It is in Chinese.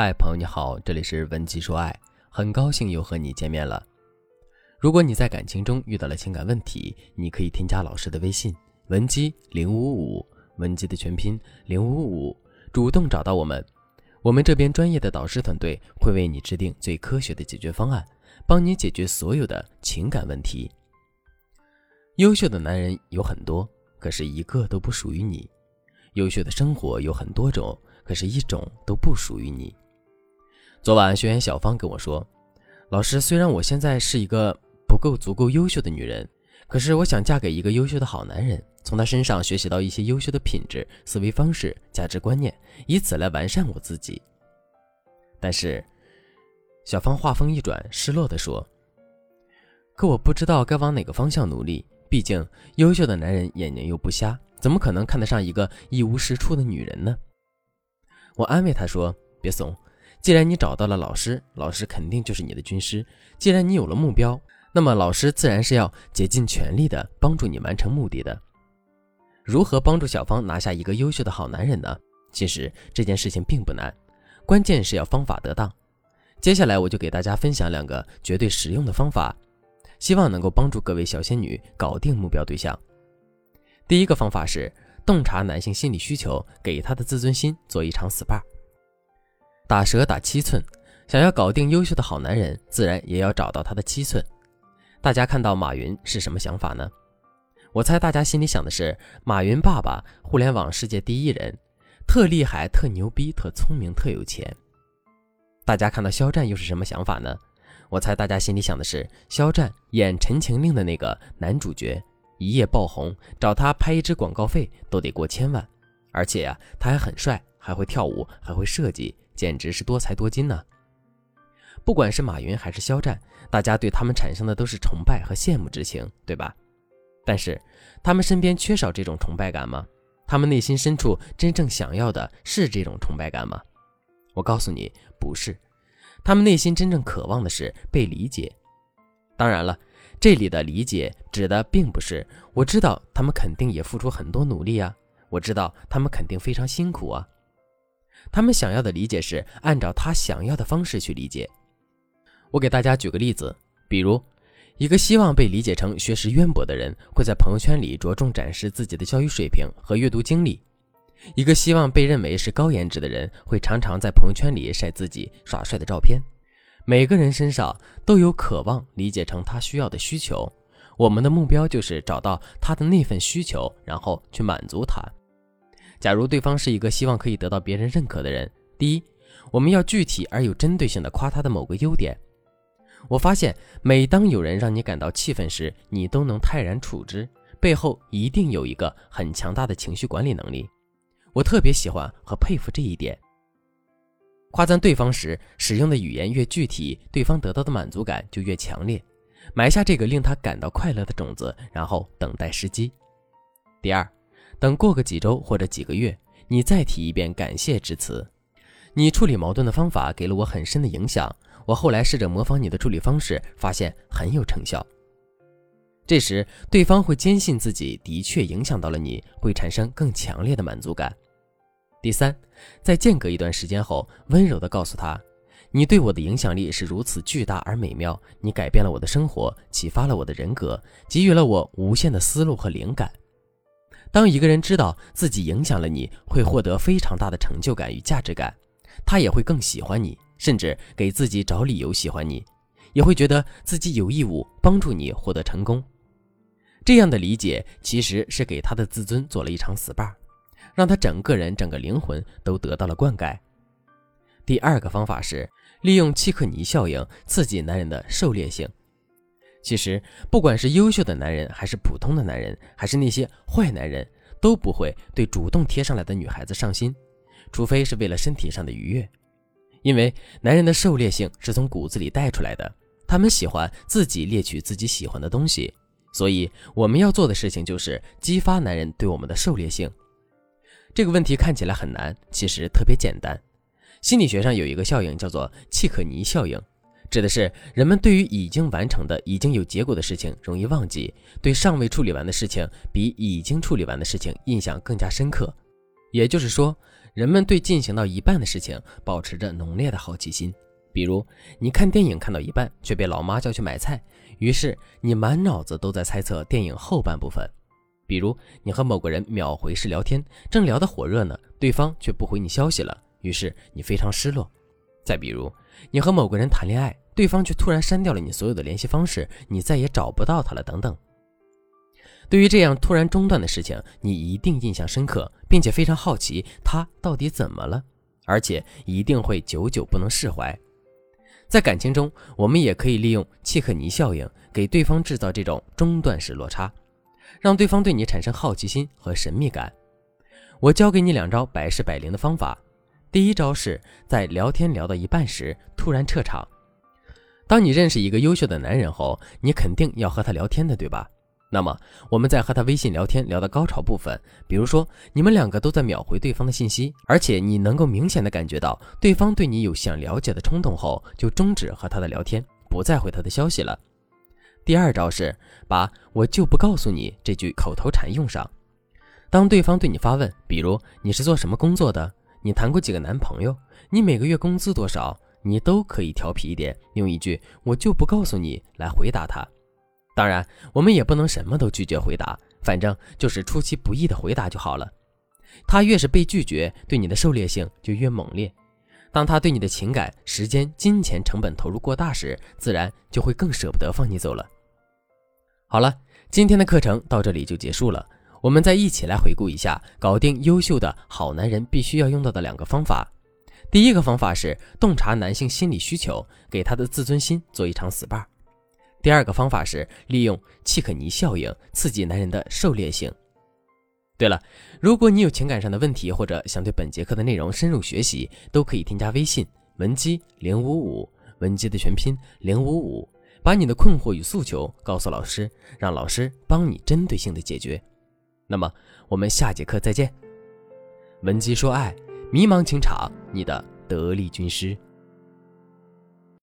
嗨，朋友你好，这里是文姬说爱，很高兴又和你见面了。如果你在感情中遇到了情感问题，你可以添加老师的微信文姬零五五，文姬的全拼零五五，主动找到我们，我们这边专业的导师团队会为你制定最科学的解决方案，帮你解决所有的情感问题。优秀的男人有很多，可是一个都不属于你；优秀的生活有很多种。可是，一种都不属于你。昨晚，学员小芳跟我说：“老师，虽然我现在是一个不够足够优秀的女人，可是我想嫁给一个优秀的好男人，从他身上学习到一些优秀的品质、思维方式、价值观念，以此来完善我自己。”但是，小芳话锋一转，失落地说：“可我不知道该往哪个方向努力。毕竟，优秀的男人眼睛又不瞎，怎么可能看得上一个一无是处的女人呢？”我安慰他说：“别怂，既然你找到了老师，老师肯定就是你的军师。既然你有了目标，那么老师自然是要竭尽全力的帮助你完成目的的。如何帮助小芳拿下一个优秀的好男人呢？其实这件事情并不难，关键是要方法得当。接下来我就给大家分享两个绝对实用的方法，希望能够帮助各位小仙女搞定目标对象。第一个方法是。”洞察男性心理需求，给他的自尊心做一场 SPA。打蛇打七寸，想要搞定优秀的好男人，自然也要找到他的七寸。大家看到马云是什么想法呢？我猜大家心里想的是，马云爸爸互联网世界第一人，特厉害、特牛逼、特聪明、特有钱。大家看到肖战又是什么想法呢？我猜大家心里想的是，肖战演《陈情令》的那个男主角。一夜爆红，找他拍一支广告费都得过千万，而且呀，他还很帅，还会跳舞，还会设计，简直是多才多金呢。不管是马云还是肖战，大家对他们产生的都是崇拜和羡慕之情，对吧？但是他们身边缺少这种崇拜感吗？他们内心深处真正想要的是这种崇拜感吗？我告诉你，不是。他们内心真正渴望的是被理解。当然了。这里的理解指的并不是我知道他们肯定也付出很多努力啊，我知道他们肯定非常辛苦啊。他们想要的理解是按照他想要的方式去理解。我给大家举个例子，比如一个希望被理解成学识渊博的人，会在朋友圈里着重展示自己的教育水平和阅读经历；一个希望被认为是高颜值的人，会常常在朋友圈里晒自己耍帅的照片。每个人身上都有渴望理解成他需要的需求，我们的目标就是找到他的那份需求，然后去满足他。假如对方是一个希望可以得到别人认可的人，第一，我们要具体而有针对性的夸他的某个优点。我发现，每当有人让你感到气愤时，你都能泰然处之，背后一定有一个很强大的情绪管理能力。我特别喜欢和佩服这一点。夸赞对方时使用的语言越具体，对方得到的满足感就越强烈。埋下这个令他感到快乐的种子，然后等待时机。第二，等过个几周或者几个月，你再提一遍感谢之词。你处理矛盾的方法给了我很深的影响，我后来试着模仿你的处理方式，发现很有成效。这时，对方会坚信自己的确影响到了你，会产生更强烈的满足感。第三，在间隔一段时间后，温柔地告诉他：“你对我的影响力是如此巨大而美妙，你改变了我的生活，启发了我的人格，给予了我无限的思路和灵感。”当一个人知道自己影响了你，会获得非常大的成就感与价值感，他也会更喜欢你，甚至给自己找理由喜欢你，也会觉得自己有义务帮助你获得成功。这样的理解其实是给他的自尊做了一场 SPA。让他整个人、整个灵魂都得到了灌溉。第二个方法是利用契克尼效应刺激男人的狩猎性。其实，不管是优秀的男人，还是普通的男人，还是那些坏男人，都不会对主动贴上来的女孩子上心，除非是为了身体上的愉悦。因为男人的狩猎性是从骨子里带出来的，他们喜欢自己猎取自己喜欢的东西。所以，我们要做的事情就是激发男人对我们的狩猎性。这个问题看起来很难，其实特别简单。心理学上有一个效应叫做契可尼效应，指的是人们对于已经完成的、已经有结果的事情容易忘记，对尚未处理完的事情比已经处理完的事情印象更加深刻。也就是说，人们对进行到一半的事情保持着浓烈的好奇心。比如，你看电影看到一半，却被老妈叫去买菜，于是你满脑子都在猜测电影后半部分。比如，你和某个人秒回式聊天，正聊得火热呢，对方却不回你消息了，于是你非常失落。再比如，你和某个人谈恋爱，对方却突然删掉了你所有的联系方式，你再也找不到他了，等等。对于这样突然中断的事情，你一定印象深刻，并且非常好奇他到底怎么了，而且一定会久久不能释怀。在感情中，我们也可以利用契克尼效应，给对方制造这种中断式落差。让对方对你产生好奇心和神秘感。我教给你两招百试百灵的方法。第一招是在聊天聊到一半时突然撤场。当你认识一个优秀的男人后，你肯定要和他聊天的，对吧？那么我们在和他微信聊天聊到高潮部分，比如说你们两个都在秒回对方的信息，而且你能够明显的感觉到对方对你有想了解的冲动后，就终止和他的聊天，不再回他的消息了。第二招是把我就不告诉你这句口头禅用上。当对方对你发问，比如你是做什么工作的，你谈过几个男朋友，你每个月工资多少，你都可以调皮一点，用一句我就不告诉你来回答他。当然，我们也不能什么都拒绝回答，反正就是出其不意的回答就好了。他越是被拒绝，对你的狩猎性就越猛烈。当他对你的情感、时间、金钱成本投入过大时，自然就会更舍不得放你走了。好了，今天的课程到这里就结束了。我们再一起来回顾一下搞定优秀的好男人必须要用到的两个方法。第一个方法是洞察男性心理需求，给他的自尊心做一场 SPA。第二个方法是利用契可尼效应，刺激男人的狩猎性。对了，如果你有情感上的问题，或者想对本节课的内容深入学习，都可以添加微信文姬零五五，文姬的全拼零五五。把你的困惑与诉求告诉老师，让老师帮你针对性的解决。那么，我们下节课再见。文姬说爱，迷茫情场，你的得力军师。